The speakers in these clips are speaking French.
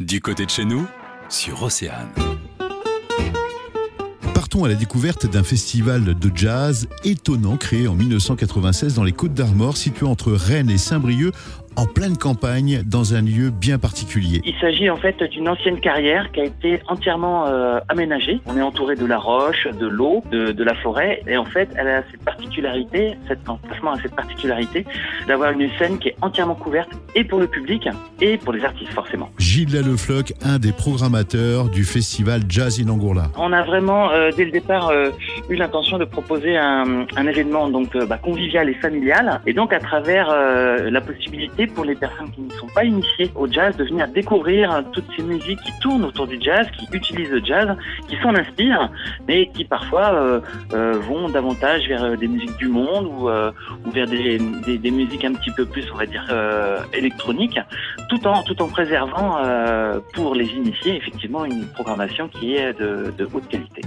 Du côté de chez nous, sur Océane. Partons à la découverte d'un festival de jazz étonnant créé en 1996 dans les Côtes d'Armor, situé entre Rennes et Saint-Brieuc, en pleine campagne, dans un lieu bien particulier. Il s'agit en fait d'une ancienne carrière qui a été entièrement euh, aménagée. On est entouré de la roche, de l'eau, de, de, la forêt, et en fait, elle a cette particularité, cet emplacement a cette particularité d'avoir une scène qui est entièrement couverte et pour le public et pour les artistes forcément. Gilles Lallefloc, un des programmateurs du festival Jazz in Angola. On a vraiment euh, dès le départ euh, eu l'intention de proposer un, un événement donc bah, convivial et familial, et donc à travers la possibilité pour les personnes qui ne sont pas initiées au jazz de venir découvrir toutes ces musiques qui tournent autour du jazz, qui utilisent le jazz, qui s'en inspirent, mais qui parfois euh, euh, vont davantage vers euh, des musiques du monde ou, vers des, musiques un petit peu plus, on va dire, électroniques, tout en, tout en préservant pour les initiés effectivement une programmation qui est de haute qualité.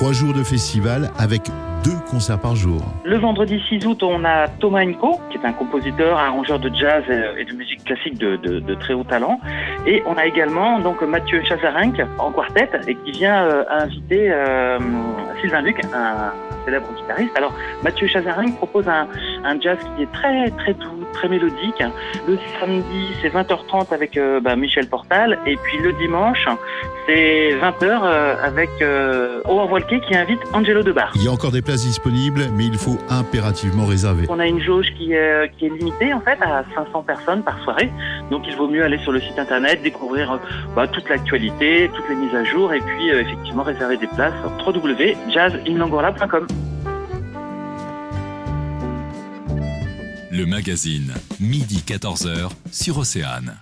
Trois jours de festival avec deux concerts par jour. Le vendredi 6 août, on a Thomas Enko, qui est un compositeur, arrangeur de jazz et de musique classique de, de, de très haut talent. Et on a également donc Mathieu Chazarenc en quartet et qui vient euh, inviter euh, Sylvain Luc, un célèbre guitariste. Alors Mathieu Chazarenc propose un, un, jazz qui est très très doux, très mélodique. Le samedi, c'est 20h30 avec euh, bah, Michel Portal. Et puis le dimanche, c'est 20h euh, avec euh, Howard Walke qui invite Angelo Debar. Il y a encore des places disponibles, mais il faut impérativement réserver. On a une jauge qui, euh, qui est limitée en fait à 500 personnes par soirée. Donc il vaut mieux aller sur le site internet, découvrir bah, toute l'actualité, toutes les mises à jour et puis euh, effectivement réserver des places sur. Le magazine, midi 14h sur Océane.